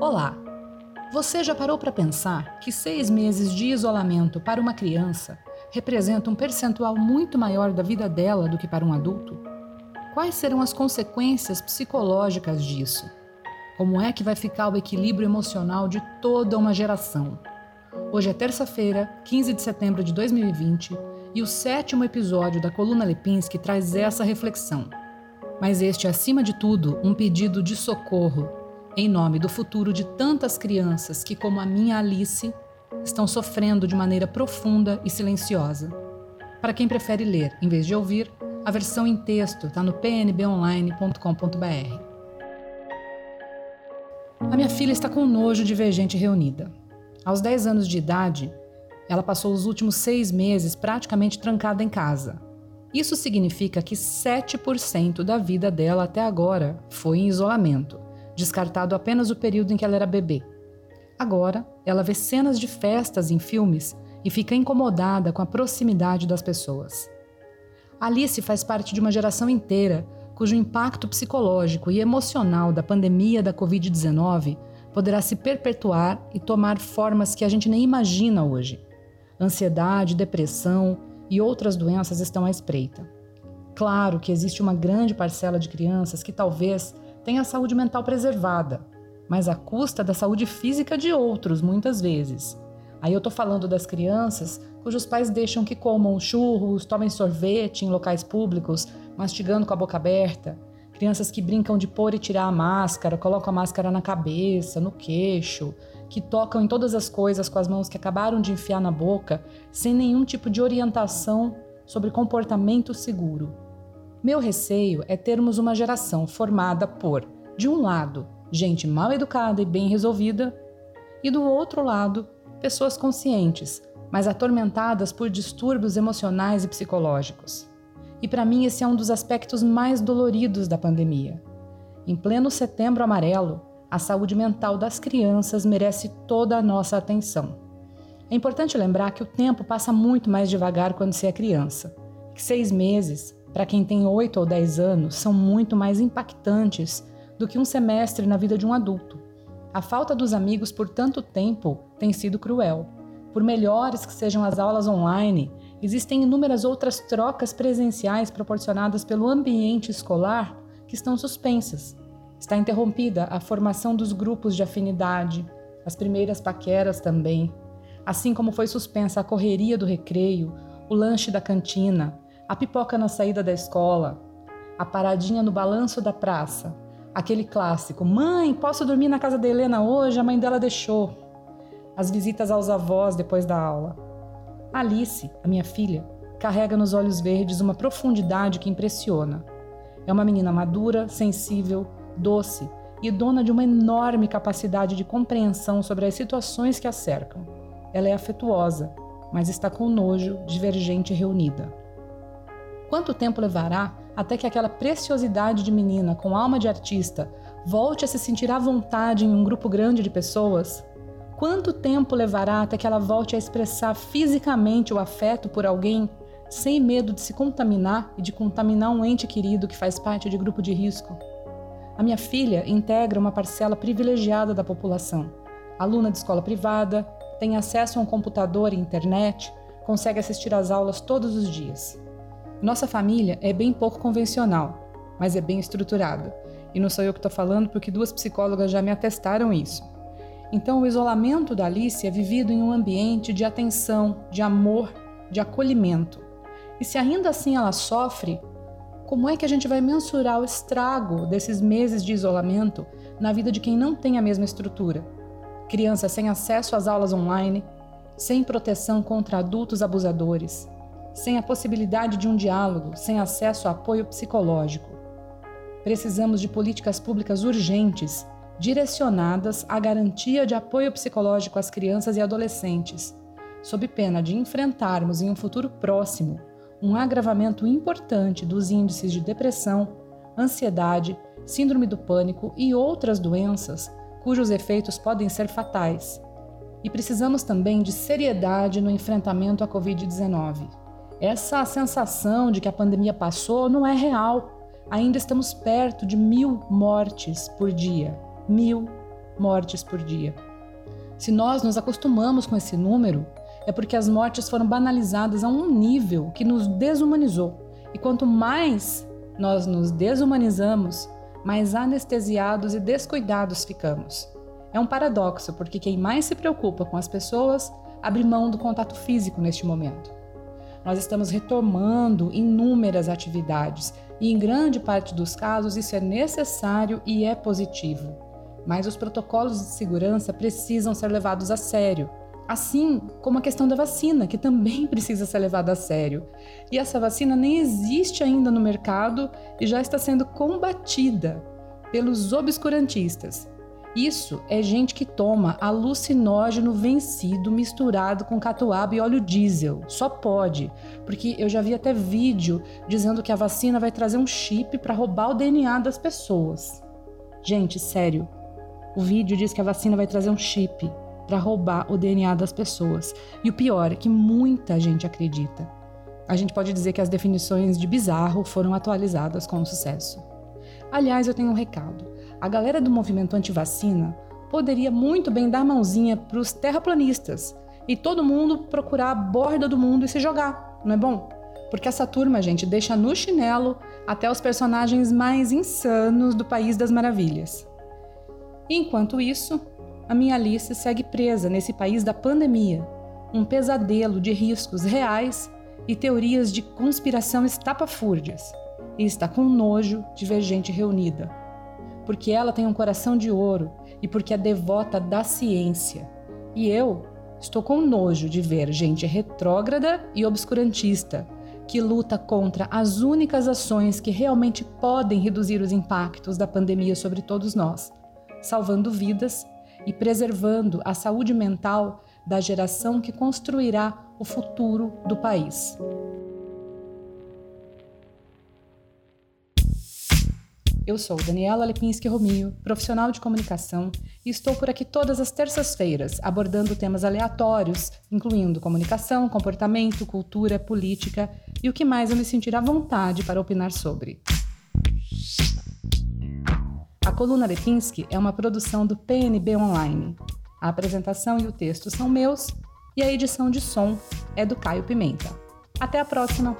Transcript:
Olá! Você já parou para pensar que seis meses de isolamento para uma criança representa um percentual muito maior da vida dela do que para um adulto? Quais serão as consequências psicológicas disso? Como é que vai ficar o equilíbrio emocional de toda uma geração? Hoje é terça-feira, 15 de setembro de 2020, e o sétimo episódio da Coluna Lipinski traz essa reflexão. Mas este é, acima de tudo, um pedido de socorro em nome do futuro de tantas crianças que, como a minha Alice, estão sofrendo de maneira profunda e silenciosa. Para quem prefere ler em vez de ouvir, a versão em texto está no pnbonline.com.br. A minha filha está com nojo de ver gente reunida. Aos 10 anos de idade, ela passou os últimos seis meses praticamente trancada em casa. Isso significa que 7% da vida dela até agora foi em isolamento descartado apenas o período em que ela era bebê. Agora, ela vê cenas de festas em filmes e fica incomodada com a proximidade das pessoas. Alice faz parte de uma geração inteira cujo impacto psicológico e emocional da pandemia da Covid-19 poderá se perpetuar e tomar formas que a gente nem imagina hoje. Ansiedade, depressão e outras doenças estão à espreita. Claro que existe uma grande parcela de crianças que talvez tem a saúde mental preservada, mas à custa da saúde física de outros, muitas vezes. Aí eu estou falando das crianças cujos pais deixam que comam churros, tomem sorvete em locais públicos, mastigando com a boca aberta. Crianças que brincam de pôr e tirar a máscara, colocam a máscara na cabeça, no queixo, que tocam em todas as coisas com as mãos que acabaram de enfiar na boca, sem nenhum tipo de orientação sobre comportamento seguro. Meu receio é termos uma geração formada por, de um lado, gente mal educada e bem resolvida, e do outro lado, pessoas conscientes, mas atormentadas por distúrbios emocionais e psicológicos. E para mim esse é um dos aspectos mais doloridos da pandemia. Em pleno setembro amarelo, a saúde mental das crianças merece toda a nossa atenção. É importante lembrar que o tempo passa muito mais devagar quando se é criança, que seis meses, para quem tem 8 ou 10 anos, são muito mais impactantes do que um semestre na vida de um adulto. A falta dos amigos por tanto tempo tem sido cruel. Por melhores que sejam as aulas online, existem inúmeras outras trocas presenciais proporcionadas pelo ambiente escolar que estão suspensas. Está interrompida a formação dos grupos de afinidade, as primeiras paqueras também, assim como foi suspensa a correria do recreio, o lanche da cantina, a pipoca na saída da escola, a paradinha no balanço da praça, aquele clássico: Mãe, posso dormir na casa da Helena hoje? A mãe dela deixou. As visitas aos avós depois da aula. Alice, a minha filha, carrega nos olhos verdes uma profundidade que impressiona. É uma menina madura, sensível, doce e dona de uma enorme capacidade de compreensão sobre as situações que a cercam. Ela é afetuosa, mas está com nojo, divergente e reunida. Quanto tempo levará até que aquela preciosidade de menina com alma de artista volte a se sentir à vontade em um grupo grande de pessoas? Quanto tempo levará até que ela volte a expressar fisicamente o afeto por alguém, sem medo de se contaminar e de contaminar um ente querido que faz parte de grupo de risco? A minha filha integra uma parcela privilegiada da população. Aluna de escola privada, tem acesso a um computador e internet, consegue assistir às aulas todos os dias. Nossa família é bem pouco convencional, mas é bem estruturada. E não sou eu que estou falando porque duas psicólogas já me atestaram isso. Então, o isolamento da Alice é vivido em um ambiente de atenção, de amor, de acolhimento. E se ainda assim ela sofre, como é que a gente vai mensurar o estrago desses meses de isolamento na vida de quem não tem a mesma estrutura? Crianças sem acesso às aulas online, sem proteção contra adultos abusadores, sem a possibilidade de um diálogo, sem acesso a apoio psicológico. Precisamos de políticas públicas urgentes, direcionadas à garantia de apoio psicológico às crianças e adolescentes, sob pena de enfrentarmos em um futuro próximo um agravamento importante dos índices de depressão, ansiedade, síndrome do pânico e outras doenças cujos efeitos podem ser fatais. E precisamos também de seriedade no enfrentamento à Covid-19. Essa sensação de que a pandemia passou não é real. Ainda estamos perto de mil mortes por dia. Mil mortes por dia. Se nós nos acostumamos com esse número, é porque as mortes foram banalizadas a um nível que nos desumanizou. E quanto mais nós nos desumanizamos, mais anestesiados e descuidados ficamos. É um paradoxo, porque quem mais se preocupa com as pessoas abre mão do contato físico neste momento. Nós estamos retomando inúmeras atividades e, em grande parte dos casos, isso é necessário e é positivo. Mas os protocolos de segurança precisam ser levados a sério, assim como a questão da vacina, que também precisa ser levada a sério. E essa vacina nem existe ainda no mercado e já está sendo combatida pelos obscurantistas. Isso é gente que toma alucinógeno vencido misturado com catuaba e óleo diesel. Só pode, porque eu já vi até vídeo dizendo que a vacina vai trazer um chip para roubar o DNA das pessoas. Gente, sério. O vídeo diz que a vacina vai trazer um chip para roubar o DNA das pessoas. E o pior é que muita gente acredita. A gente pode dizer que as definições de bizarro foram atualizadas com sucesso. Aliás, eu tenho um recado a galera do movimento anti-vacina poderia muito bem dar mãozinha para os terraplanistas e todo mundo procurar a borda do mundo e se jogar, não é bom? Porque essa turma, gente, deixa no chinelo até os personagens mais insanos do País das Maravilhas. Enquanto isso, a minha Alice segue presa nesse país da pandemia, um pesadelo de riscos reais e teorias de conspiração estapafúrdias, e está com nojo de ver gente reunida porque ela tem um coração de ouro e porque é devota da ciência. E eu estou com nojo de ver gente retrógrada e obscurantista que luta contra as únicas ações que realmente podem reduzir os impactos da pandemia sobre todos nós, salvando vidas e preservando a saúde mental da geração que construirá o futuro do país. Eu sou Daniela Lepinski Romio, profissional de comunicação, e estou por aqui todas as terças-feiras, abordando temas aleatórios, incluindo comunicação, comportamento, cultura, política e o que mais eu me sentir à vontade para opinar sobre. A coluna Lepinski é uma produção do PNB Online. A apresentação e o texto são meus e a edição de som é do Caio Pimenta. Até a próxima!